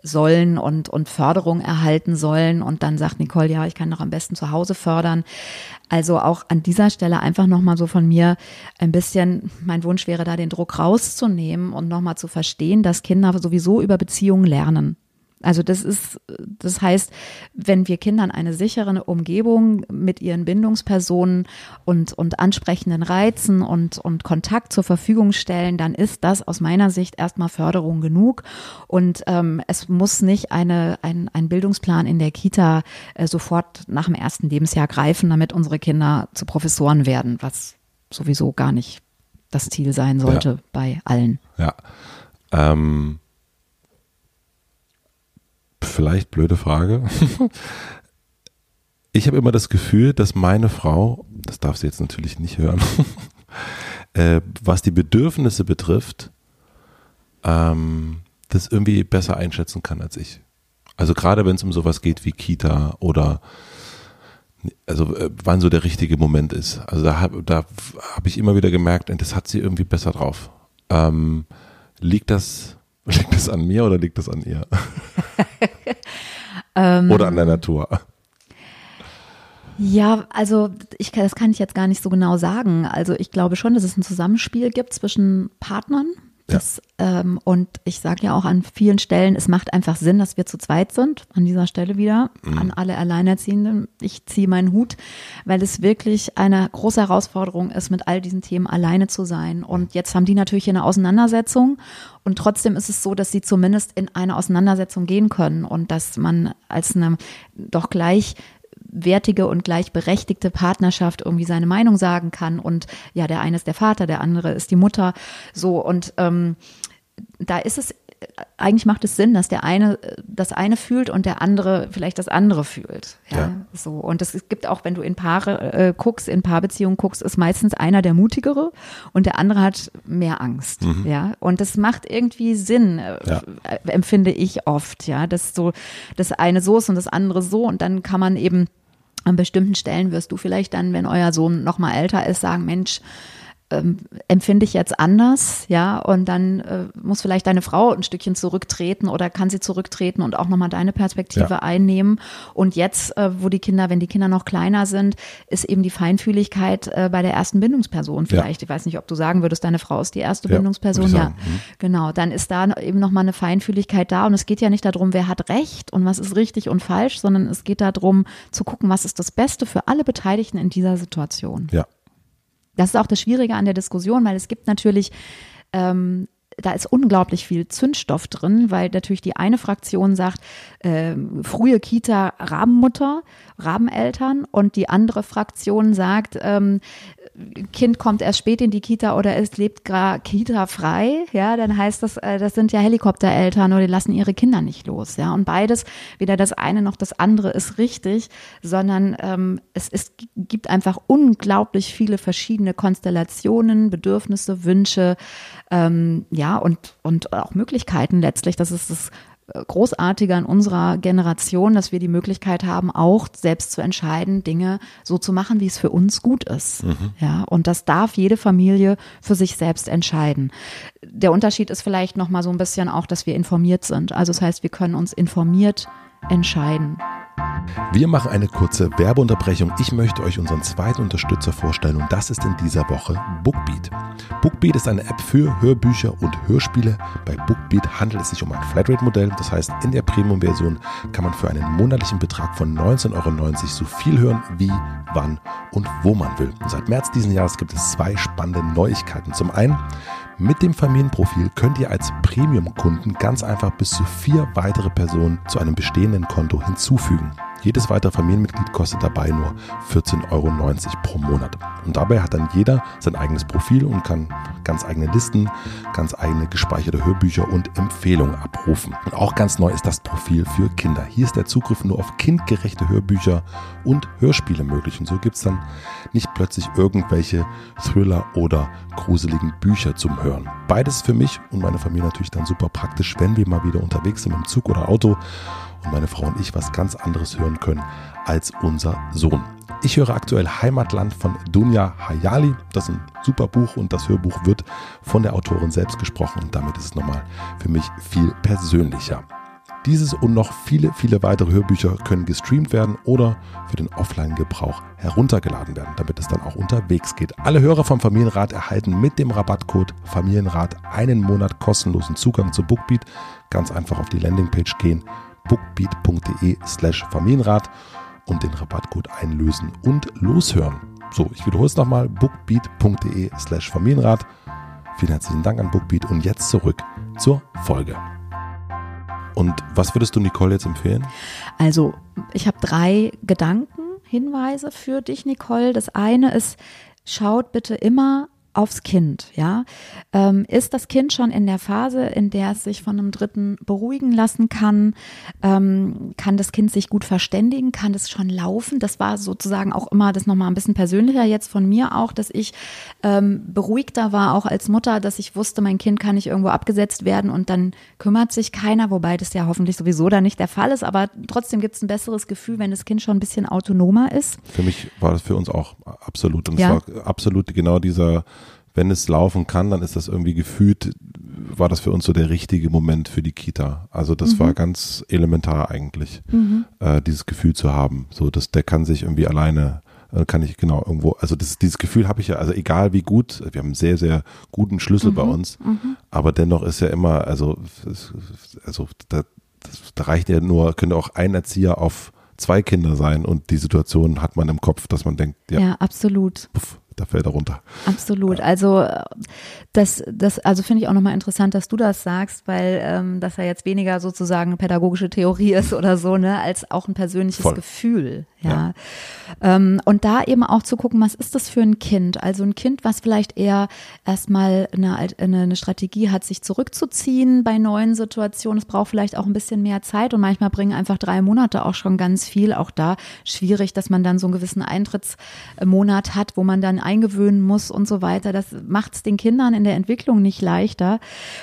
sollen und, und Förderung erhalten sollen. Und dann sagt Nicole, ja, ich kann doch am besten zu Hause fördern. Also auch an dieser Stelle einfach nochmal so von mir ein bisschen, mein Wunsch wäre da, den Druck rauszunehmen und nochmal zu verstehen, dass Kinder sowieso über Beziehungen lernen. Also das ist, das heißt, wenn wir Kindern eine sichere Umgebung mit ihren Bindungspersonen und, und ansprechenden Reizen und, und Kontakt zur Verfügung stellen, dann ist das aus meiner Sicht erstmal Förderung genug. Und ähm, es muss nicht eine, ein, ein Bildungsplan in der Kita äh, sofort nach dem ersten Lebensjahr greifen, damit unsere Kinder zu Professoren werden, was sowieso gar nicht das Ziel sein sollte ja. bei allen. Ja. Ähm vielleicht blöde Frage. ich habe immer das Gefühl, dass meine Frau, das darf sie jetzt natürlich nicht hören, äh, was die Bedürfnisse betrifft, ähm, das irgendwie besser einschätzen kann als ich. Also gerade wenn es um sowas geht wie Kita oder also äh, wann so der richtige Moment ist. Also da habe da hab ich immer wieder gemerkt, das hat sie irgendwie besser drauf. Ähm, liegt das Liegt das an mir oder liegt das an ihr? ähm, oder an der Natur? Ja, also ich, das kann ich jetzt gar nicht so genau sagen. Also ich glaube schon, dass es ein Zusammenspiel gibt zwischen Partnern das, ja. ähm, und ich sage ja auch an vielen Stellen, es macht einfach Sinn, dass wir zu zweit sind. An dieser Stelle wieder mhm. an alle Alleinerziehenden. Ich ziehe meinen Hut, weil es wirklich eine große Herausforderung ist, mit all diesen Themen alleine zu sein. Und jetzt haben die natürlich eine Auseinandersetzung. Und trotzdem ist es so, dass sie zumindest in eine Auseinandersetzung gehen können und dass man als eine doch gleich gleichwertige und gleichberechtigte Partnerschaft irgendwie seine Meinung sagen kann. Und ja, der eine ist der Vater, der andere ist die Mutter, so und ähm, da ist es eigentlich macht es Sinn, dass der eine das eine fühlt und der andere vielleicht das andere fühlt. Ja, ja. so. Und es gibt auch, wenn du in Paare äh, guckst, in Paarbeziehungen guckst, ist meistens einer der mutigere und der andere hat mehr Angst. Mhm. Ja, und das macht irgendwie Sinn, äh, ja. empfinde ich oft. Ja, dass so das eine so ist und das andere so und dann kann man eben an bestimmten Stellen wirst du vielleicht dann, wenn euer Sohn noch mal älter ist, sagen, Mensch, ähm, empfinde ich jetzt anders, ja, und dann äh, muss vielleicht deine Frau ein Stückchen zurücktreten oder kann sie zurücktreten und auch nochmal deine Perspektive ja. einnehmen. Und jetzt, äh, wo die Kinder, wenn die Kinder noch kleiner sind, ist eben die Feinfühligkeit äh, bei der ersten Bindungsperson vielleicht. Ja. Ich weiß nicht, ob du sagen würdest, deine Frau ist die erste ja, Bindungsperson. Ja, mhm. genau. Dann ist da eben nochmal eine Feinfühligkeit da. Und es geht ja nicht darum, wer hat Recht und was ist richtig und falsch, sondern es geht darum zu gucken, was ist das Beste für alle Beteiligten in dieser Situation. Ja. Das ist auch das Schwierige an der Diskussion, weil es gibt natürlich ähm, da ist unglaublich viel Zündstoff drin, weil natürlich die eine Fraktion sagt, äh, frühe Kita Rabenmutter, Rabeneltern und die andere Fraktion sagt, ähm, Kind kommt erst spät in die Kita oder es lebt Kita frei, ja, dann heißt das, äh, das sind ja Helikoptereltern oder die lassen ihre Kinder nicht los, ja. Und beides, weder das eine noch das andere ist richtig, sondern ähm, es, es gibt einfach unglaublich viele verschiedene Konstellationen, Bedürfnisse, Wünsche, ähm, ja, und, und auch Möglichkeiten letztlich. Das ist das großartiger in unserer Generation, dass wir die Möglichkeit haben, auch selbst zu entscheiden, Dinge so zu machen, wie es für uns gut ist. Mhm. Ja, und das darf jede Familie für sich selbst entscheiden. Der Unterschied ist vielleicht noch mal so ein bisschen auch, dass wir informiert sind. Also das heißt, wir können uns informiert entscheiden. Wir machen eine kurze Werbeunterbrechung. Ich möchte euch unseren zweiten Unterstützer vorstellen und das ist in dieser Woche Bookbeat. Bookbeat ist eine App für Hörbücher und Hörspiele. Bei Bookbeat handelt es sich um ein Flatrate-Modell. Das heißt, in der Premium-Version kann man für einen monatlichen Betrag von 19,90 Euro so viel hören, wie, wann und wo man will. Und seit März diesen Jahres gibt es zwei spannende Neuigkeiten. Zum einen mit dem Familienprofil könnt ihr als Premium-Kunden ganz einfach bis zu vier weitere Personen zu einem bestehenden Konto hinzufügen. Jedes weitere Familienmitglied kostet dabei nur 14,90 Euro pro Monat. Und dabei hat dann jeder sein eigenes Profil und kann ganz eigene Listen, ganz eigene gespeicherte Hörbücher und Empfehlungen abrufen. Und auch ganz neu ist das Profil für Kinder. Hier ist der Zugriff nur auf kindgerechte Hörbücher und Hörspiele möglich. Und so gibt es dann nicht plötzlich irgendwelche Thriller oder gruseligen Bücher zum Hören. Beides für mich und meine Familie natürlich dann super praktisch, wenn wir mal wieder unterwegs sind im Zug oder Auto meine Frau und ich was ganz anderes hören können als unser Sohn. Ich höre aktuell Heimatland von Dunja Hayali. Das ist ein super Buch und das Hörbuch wird von der Autorin selbst gesprochen und damit ist es nochmal für mich viel persönlicher. Dieses und noch viele, viele weitere Hörbücher können gestreamt werden oder für den Offline-Gebrauch heruntergeladen werden, damit es dann auch unterwegs geht. Alle Hörer vom Familienrat erhalten mit dem Rabattcode Familienrat einen Monat kostenlosen Zugang zu Bookbeat. Ganz einfach auf die Landingpage gehen bookbeat.de slash Familienrat und den Rabattcode einlösen und loshören. So, ich wiederhole es nochmal, bookbeat.de slash Familienrat. Vielen herzlichen Dank an Bookbeat und jetzt zurück zur Folge. Und was würdest du Nicole jetzt empfehlen? Also, ich habe drei Gedanken, Hinweise für dich, Nicole. Das eine ist, schaut bitte immer aufs Kind, ja. Ähm, ist das Kind schon in der Phase, in der es sich von einem Dritten beruhigen lassen kann? Ähm, kann das Kind sich gut verständigen? Kann es schon laufen? Das war sozusagen auch immer das nochmal ein bisschen persönlicher jetzt von mir auch, dass ich ähm, beruhigter war, auch als Mutter, dass ich wusste, mein Kind kann nicht irgendwo abgesetzt werden und dann kümmert sich keiner, wobei das ja hoffentlich sowieso dann nicht der Fall ist, aber trotzdem gibt es ein besseres Gefühl, wenn das Kind schon ein bisschen autonomer ist. Für mich war das für uns auch absolut und ja. es war absolut genau dieser wenn es laufen kann, dann ist das irgendwie gefühlt, war das für uns so der richtige Moment für die Kita. Also das mhm. war ganz elementar eigentlich, mhm. äh, dieses Gefühl zu haben. So, dass der kann sich irgendwie alleine äh, kann ich genau irgendwo, also das, dieses Gefühl habe ich ja, also egal wie gut, wir haben einen sehr, sehr guten Schlüssel mhm, bei uns, mhm. aber dennoch ist ja immer, also, also da, da reicht ja nur, könnte auch ein Erzieher auf zwei Kinder sein und die Situation hat man im Kopf, dass man denkt, ja, ja absolut. Puff, da fällt er runter. Absolut. Also das, das, also finde ich auch nochmal interessant, dass du das sagst, weil ähm, das ja jetzt weniger sozusagen eine pädagogische Theorie ist oder so, ne, als auch ein persönliches Voll. Gefühl. Ja. ja. Ähm, und da eben auch zu gucken, was ist das für ein Kind? Also ein Kind, was vielleicht eher erstmal eine, eine, eine Strategie hat, sich zurückzuziehen bei neuen Situationen. Es braucht vielleicht auch ein bisschen mehr Zeit und manchmal bringen einfach drei Monate auch schon ganz viel. Auch da schwierig, dass man dann so einen gewissen Eintrittsmonat hat, wo man dann eingewöhnen muss und so weiter. Das macht es den Kindern in der Entwicklung nicht leichter.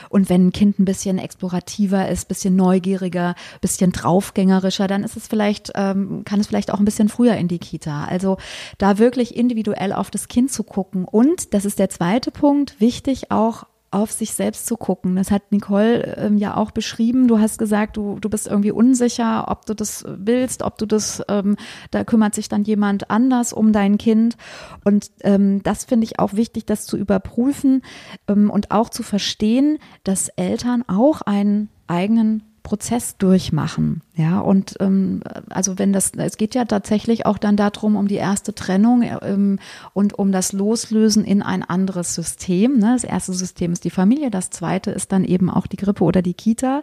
Und wenn ein Kind ein bisschen explorativer ist, bisschen neugieriger, bisschen draufgängerischer, dann ist es vielleicht, ähm, kann es vielleicht auch ein bisschen früher in die Kita. Also da wirklich individuell auf das Kind zu gucken. Und, das ist der zweite Punkt, wichtig auch auf sich selbst zu gucken. Das hat Nicole ähm, ja auch beschrieben. Du hast gesagt, du, du bist irgendwie unsicher, ob du das willst, ob du das, ähm, da kümmert sich dann jemand anders um dein Kind. Und ähm, das finde ich auch wichtig, das zu überprüfen ähm, und auch zu verstehen, dass Eltern auch einen eigenen Prozess durchmachen. Ja, und ähm, also wenn das, es geht ja tatsächlich auch dann darum, um die erste Trennung ähm, und um das Loslösen in ein anderes System. Ne? Das erste System ist die Familie, das zweite ist dann eben auch die Grippe oder die Kita.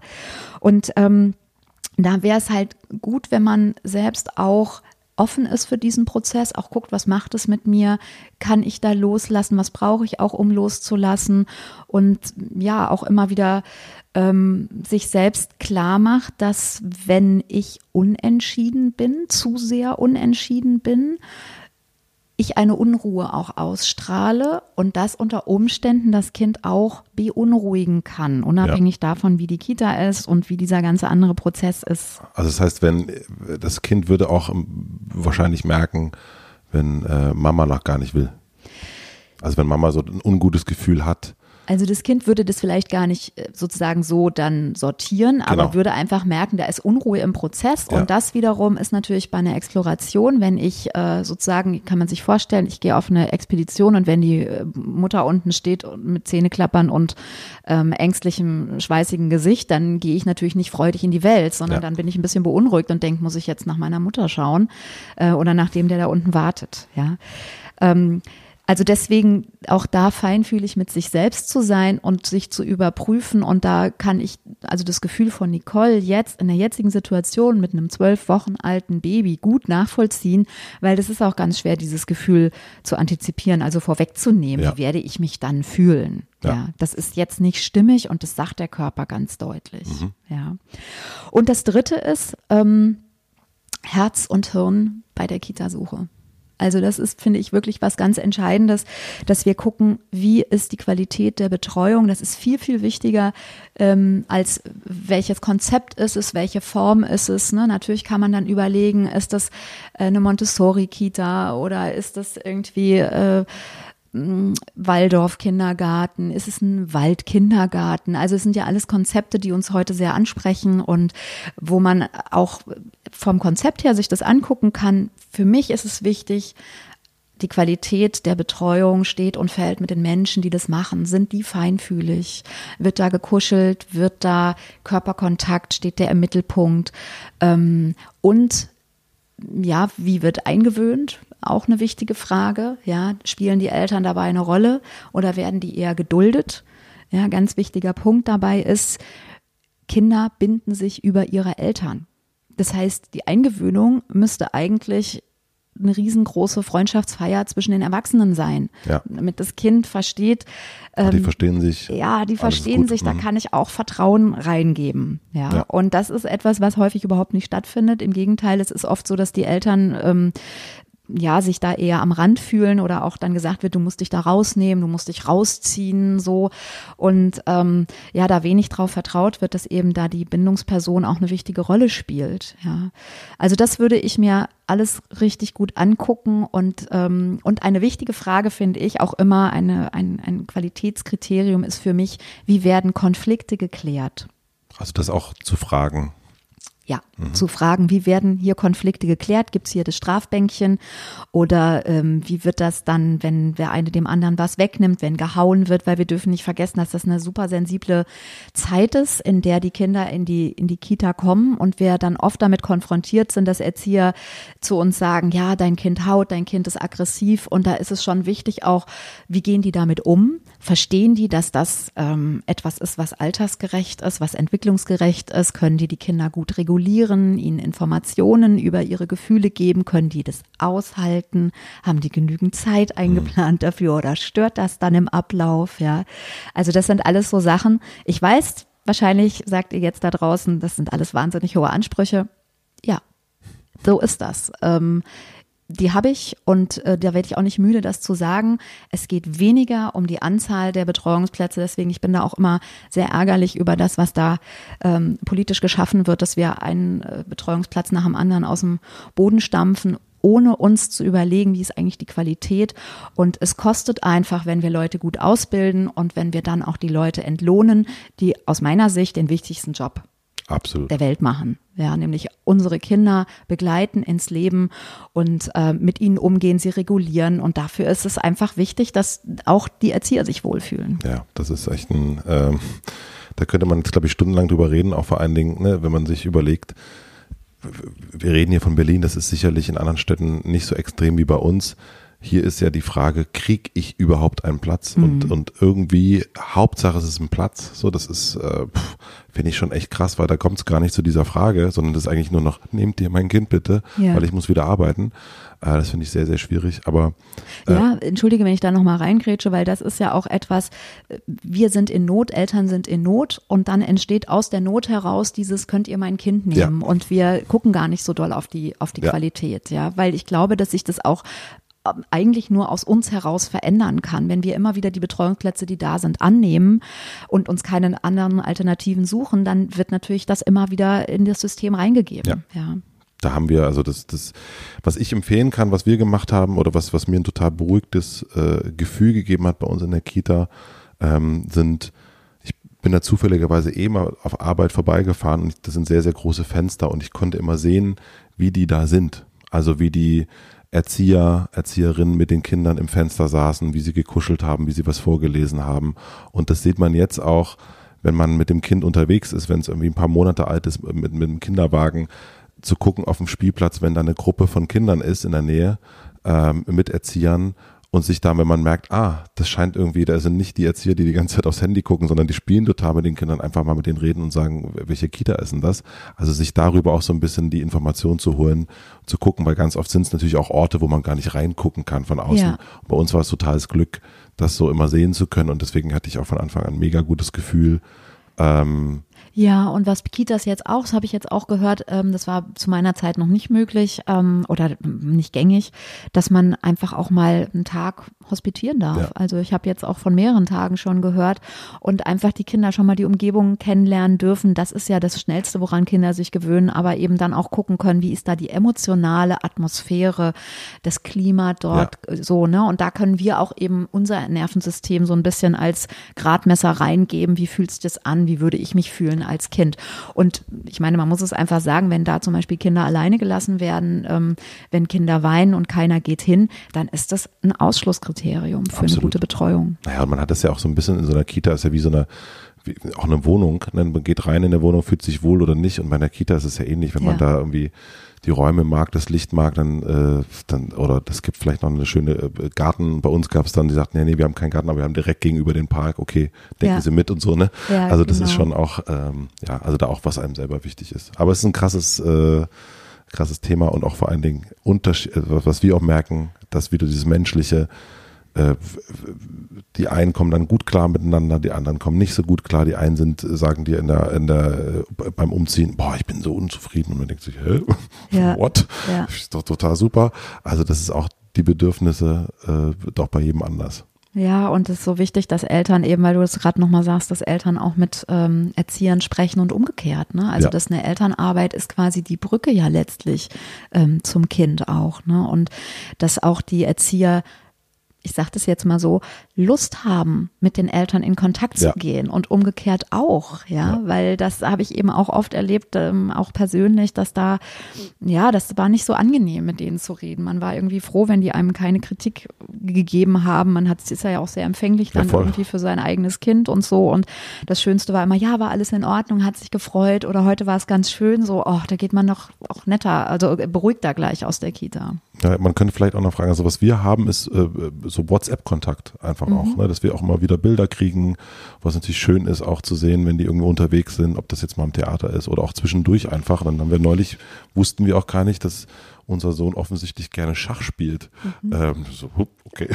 Und ähm, da wäre es halt gut, wenn man selbst auch offen ist für diesen Prozess, auch guckt, was macht es mit mir, kann ich da loslassen, was brauche ich auch, um loszulassen und ja, auch immer wieder ähm, sich selbst klar macht, dass wenn ich unentschieden bin, zu sehr unentschieden bin, ich eine Unruhe auch ausstrahle und das unter Umständen das Kind auch beunruhigen kann, unabhängig ja. davon, wie die Kita ist und wie dieser ganze andere Prozess ist. Also das heißt, wenn das Kind würde auch wahrscheinlich merken, wenn äh, Mama noch gar nicht will. Also wenn Mama so ein ungutes Gefühl hat, also das Kind würde das vielleicht gar nicht äh, sozusagen so dann sortieren, aber genau. würde einfach merken, da ist Unruhe im Prozess. Ja. Und das wiederum ist natürlich bei einer Exploration, wenn ich äh, sozusagen, kann man sich vorstellen, ich gehe auf eine Expedition und wenn die äh, Mutter unten steht mit Zähneklappern und ähm, ängstlichem, schweißigen Gesicht, dann gehe ich natürlich nicht freudig in die Welt, sondern ja. dann bin ich ein bisschen beunruhigt und denke, muss ich jetzt nach meiner Mutter schauen äh, oder nach dem, der da unten wartet. Ja. Ähm, also deswegen auch da feinfühlig mit sich selbst zu sein und sich zu überprüfen. Und da kann ich also das Gefühl von Nicole jetzt in der jetzigen Situation mit einem zwölf Wochen alten Baby gut nachvollziehen, weil das ist auch ganz schwer, dieses Gefühl zu antizipieren, also vorwegzunehmen. Ja. Wie werde ich mich dann fühlen? Ja. ja. das ist jetzt nicht stimmig und das sagt der Körper ganz deutlich. Mhm. Ja. Und das dritte ist ähm, Herz und Hirn bei der Kitasuche. Also das ist, finde ich, wirklich was ganz Entscheidendes, dass wir gucken, wie ist die Qualität der Betreuung. Das ist viel, viel wichtiger, ähm, als welches Konzept ist es, welche Form ist es. Ne? Natürlich kann man dann überlegen, ist das äh, eine Montessori-Kita oder ist das irgendwie äh, Waldorf-Kindergarten, ist es ein Waldkindergarten? Also es sind ja alles Konzepte, die uns heute sehr ansprechen und wo man auch vom Konzept her sich das angucken kann. Für mich ist es wichtig, die Qualität der Betreuung steht und fällt mit den Menschen, die das machen. Sind die feinfühlig? Wird da gekuschelt? Wird da Körperkontakt? Steht der im Mittelpunkt? Ähm, und ja, wie wird eingewöhnt? Auch eine wichtige Frage. Ja, spielen die Eltern dabei eine Rolle oder werden die eher geduldet? Ja, ganz wichtiger Punkt dabei ist, Kinder binden sich über ihre Eltern. Das heißt, die Eingewöhnung müsste eigentlich eine riesengroße Freundschaftsfeier zwischen den Erwachsenen sein. Ja. Damit das Kind versteht. Ähm, die verstehen sich. Ja, die verstehen sich, da mhm. kann ich auch Vertrauen reingeben. Ja. ja. Und das ist etwas, was häufig überhaupt nicht stattfindet. Im Gegenteil, es ist oft so, dass die Eltern ähm, ja, sich da eher am Rand fühlen oder auch dann gesagt wird, du musst dich da rausnehmen, du musst dich rausziehen, so. Und ähm, ja, da wenig drauf vertraut wird, dass eben da die Bindungsperson auch eine wichtige Rolle spielt. Ja. Also das würde ich mir alles richtig gut angucken und, ähm, und eine wichtige Frage finde ich auch immer, eine, ein, ein Qualitätskriterium ist für mich, wie werden Konflikte geklärt? Also das auch zu fragen. Ja, mhm. zu fragen, wie werden hier Konflikte geklärt? Gibt es hier das Strafbänkchen? Oder ähm, wie wird das dann, wenn wer eine dem anderen was wegnimmt, wenn gehauen wird? Weil wir dürfen nicht vergessen, dass das eine super sensible Zeit ist, in der die Kinder in die, in die Kita kommen und wir dann oft damit konfrontiert sind, dass Erzieher zu uns sagen, ja, dein Kind haut, dein Kind ist aggressiv und da ist es schon wichtig auch, wie gehen die damit um? Verstehen die, dass das ähm, etwas ist, was altersgerecht ist, was entwicklungsgerecht ist? Können die die Kinder gut regulieren, ihnen Informationen über ihre Gefühle geben? Können die das aushalten? Haben die genügend Zeit eingeplant dafür oder stört das dann im Ablauf? Ja, also das sind alles so Sachen. Ich weiß, wahrscheinlich sagt ihr jetzt da draußen, das sind alles wahnsinnig hohe Ansprüche. Ja, so ist das. Ähm, die habe ich und äh, da werde ich auch nicht müde, das zu sagen. Es geht weniger um die Anzahl der Betreuungsplätze. Deswegen, ich bin da auch immer sehr ärgerlich über das, was da ähm, politisch geschaffen wird, dass wir einen äh, Betreuungsplatz nach dem anderen aus dem Boden stampfen ohne uns zu überlegen, wie ist eigentlich die Qualität. Und es kostet einfach, wenn wir Leute gut ausbilden und wenn wir dann auch die Leute entlohnen, die aus meiner Sicht den wichtigsten Job Absolut. der Welt machen. Ja, nämlich unsere Kinder begleiten ins Leben und äh, mit ihnen umgehen, sie regulieren. Und dafür ist es einfach wichtig, dass auch die Erzieher sich wohlfühlen. Ja, das ist echt ein, ähm, da könnte man jetzt, glaube ich, stundenlang drüber reden, auch vor allen Dingen, ne, wenn man sich überlegt, wir reden hier von Berlin, das ist sicherlich in anderen Städten nicht so extrem wie bei uns. Hier ist ja die Frage, krieg ich überhaupt einen Platz? Mhm. Und, und irgendwie, Hauptsache es ist ein Platz. So, das ist, äh, finde ich schon echt krass, weil da kommt es gar nicht zu dieser Frage, sondern das ist eigentlich nur noch, nehmt dir mein Kind bitte, ja. weil ich muss wieder arbeiten. Äh, das finde ich sehr, sehr schwierig. Aber äh, ja, entschuldige, wenn ich da nochmal reingrätsche, weil das ist ja auch etwas, wir sind in Not, Eltern sind in Not und dann entsteht aus der Not heraus dieses, könnt ihr mein Kind nehmen? Ja. Und wir gucken gar nicht so doll auf die, auf die ja. Qualität, ja, weil ich glaube, dass sich das auch eigentlich nur aus uns heraus verändern kann, wenn wir immer wieder die Betreuungsplätze, die da sind, annehmen und uns keine anderen Alternativen suchen, dann wird natürlich das immer wieder in das System reingegeben. Ja. ja. Da haben wir also das, das, was ich empfehlen kann, was wir gemacht haben oder was, was mir ein total beruhigtes äh, Gefühl gegeben hat bei uns in der Kita, ähm, sind ich bin da zufälligerweise eh mal auf Arbeit vorbeigefahren und das sind sehr, sehr große Fenster und ich konnte immer sehen, wie die da sind. Also wie die Erzieher, Erzieherinnen mit den Kindern im Fenster saßen, wie sie gekuschelt haben, wie sie was vorgelesen haben. Und das sieht man jetzt auch, wenn man mit dem Kind unterwegs ist, wenn es irgendwie ein paar Monate alt ist, mit, mit dem Kinderwagen, zu gucken auf dem Spielplatz, wenn da eine Gruppe von Kindern ist in der Nähe, ähm, mit Erziehern und sich da, wenn man merkt, ah, das scheint irgendwie, da sind nicht die Erzieher, die die ganze Zeit aufs Handy gucken, sondern die spielen total mit den Kindern, einfach mal mit denen reden und sagen, welche Kita ist denn das? Also sich darüber auch so ein bisschen die Information zu holen, zu gucken, weil ganz oft sind es natürlich auch Orte, wo man gar nicht reingucken kann von außen. Ja. Bei uns war es totales Glück, das so immer sehen zu können und deswegen hatte ich auch von Anfang an ein mega gutes Gefühl, ähm, ja, und was Kitas jetzt auch, das habe ich jetzt auch gehört, ähm, das war zu meiner Zeit noch nicht möglich ähm, oder nicht gängig, dass man einfach auch mal einen Tag hospitieren darf. Ja. Also ich habe jetzt auch von mehreren Tagen schon gehört und einfach die Kinder schon mal die Umgebung kennenlernen dürfen. Das ist ja das Schnellste, woran Kinder sich gewöhnen, aber eben dann auch gucken können, wie ist da die emotionale Atmosphäre, das Klima dort ja. so, ne? Und da können wir auch eben unser Nervensystem so ein bisschen als Gradmesser reingeben. Wie fühlt sich das an? Wie würde ich mich fühlen als Kind? Und ich meine, man muss es einfach sagen, wenn da zum Beispiel Kinder alleine gelassen werden, ähm, wenn Kinder weinen und keiner geht hin, dann ist das ein Ausschlusskriterium. Kriterium für Absolut. eine gute Betreuung. Naja, und man hat das ja auch so ein bisschen in so einer Kita, ist ja wie so eine, wie, auch eine Wohnung. Ne? Man geht rein in der Wohnung, fühlt sich wohl oder nicht. Und bei einer Kita ist es ja ähnlich, wenn ja. man da irgendwie die Räume mag, das Licht mag, dann, äh, dann oder das gibt vielleicht noch eine schöne äh, Garten. Bei uns gab es dann, die sagten, ja, nee, wir haben keinen Garten, aber wir haben direkt gegenüber den Park, okay, denken ja. Sie mit und so, ne? Ja, also das genau. ist schon auch, ähm, ja, also da auch was einem selber wichtig ist. Aber es ist ein krasses, äh, krasses Thema und auch vor allen Dingen Unterschied, äh, was wir auch merken, dass wieder dieses menschliche, die einen kommen dann gut klar miteinander, die anderen kommen nicht so gut klar. Die einen sind, sagen dir in der, in der, beim Umziehen, boah, ich bin so unzufrieden und man denkt sich, hä? Ja. What? Ja. Ist doch total super. Also das ist auch die Bedürfnisse äh, doch bei jedem anders. Ja, und es ist so wichtig, dass Eltern eben, weil du es gerade nochmal sagst, dass Eltern auch mit ähm, Erziehern sprechen und umgekehrt. Ne? Also ja. dass eine Elternarbeit ist quasi die Brücke ja letztlich ähm, zum Kind auch. Ne? Und dass auch die Erzieher ich sage das jetzt mal so, Lust haben, mit den Eltern in Kontakt zu ja. gehen und umgekehrt auch, ja, ja. weil das habe ich eben auch oft erlebt, ähm, auch persönlich, dass da, ja, das war nicht so angenehm, mit denen zu reden. Man war irgendwie froh, wenn die einem keine Kritik gegeben haben. Man hat, ist ja auch sehr empfänglich dann ja, irgendwie für sein eigenes Kind und so. Und das Schönste war immer, ja, war alles in Ordnung, hat sich gefreut oder heute war es ganz schön, so, oh, da geht man noch auch netter, also beruhigter gleich aus der Kita. Ja, man könnte vielleicht auch noch fragen, also was wir haben, ist äh, so WhatsApp-Kontakt einfach mhm. auch, ne? dass wir auch mal wieder Bilder kriegen, was natürlich schön ist, auch zu sehen, wenn die irgendwo unterwegs sind, ob das jetzt mal im Theater ist oder auch zwischendurch einfach. Dann haben wir neulich, wussten wir auch gar nicht, dass unser Sohn offensichtlich gerne Schach spielt. Mhm. Ähm, so, okay.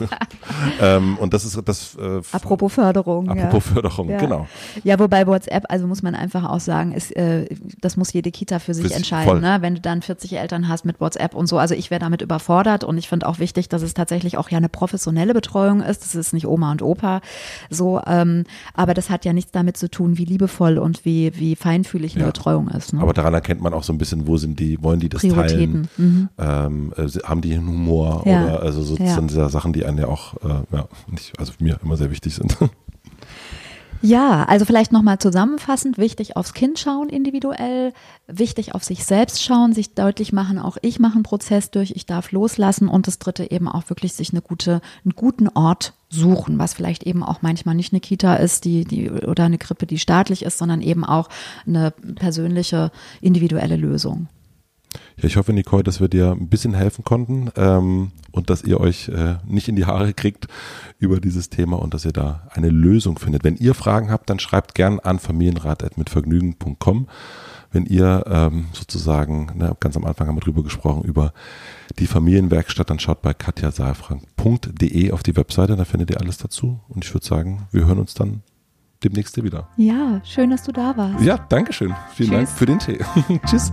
ähm, und das ist das. Äh, apropos Förderung. Apropos ja. Förderung, ja. genau. Ja, wobei WhatsApp, also muss man einfach auch sagen, ist, äh, das muss jede Kita für sich für entscheiden. Ne? Wenn du dann 40 Eltern hast mit WhatsApp und so, also ich wäre damit überfordert und ich finde auch wichtig, dass es tatsächlich auch ja eine professionelle Betreuung ist. Das ist nicht Oma und Opa so, ähm, aber das hat ja nichts damit zu tun, wie liebevoll und wie, wie feinfühlig eine ja. Betreuung ist. Ne? Aber daran erkennt man auch so ein bisschen, wo sind die, wollen die das teilen? Mhm. Ähm, äh, haben die einen Humor ja. oder also so ja. sind diese Sachen, die einen ja auch, äh, ja, nicht, also für mir immer sehr wichtig sind. Ja, also vielleicht nochmal zusammenfassend, wichtig aufs Kind schauen individuell, wichtig auf sich selbst schauen, sich deutlich machen, auch ich mache einen Prozess durch, ich darf loslassen und das dritte eben auch wirklich sich eine gute, einen guten Ort suchen, was vielleicht eben auch manchmal nicht eine Kita ist, die, die oder eine Krippe, die staatlich ist, sondern eben auch eine persönliche, individuelle Lösung. Ja, ich hoffe, Nicole, dass wir dir ein bisschen helfen konnten ähm, und dass ihr euch äh, nicht in die Haare kriegt über dieses Thema und dass ihr da eine Lösung findet. Wenn ihr Fragen habt, dann schreibt gern an familienrat.mitvergnügen.com. Wenn ihr ähm, sozusagen, ne, ganz am Anfang haben wir drüber gesprochen, über die Familienwerkstatt, dann schaut bei katjasaalfrank.de auf die Webseite, da findet ihr alles dazu. Und ich würde sagen, wir hören uns dann demnächst wieder. Ja, schön, dass du da warst. Ja, danke schön. Vielen Tschüss. Dank für den Tee. Tschüss.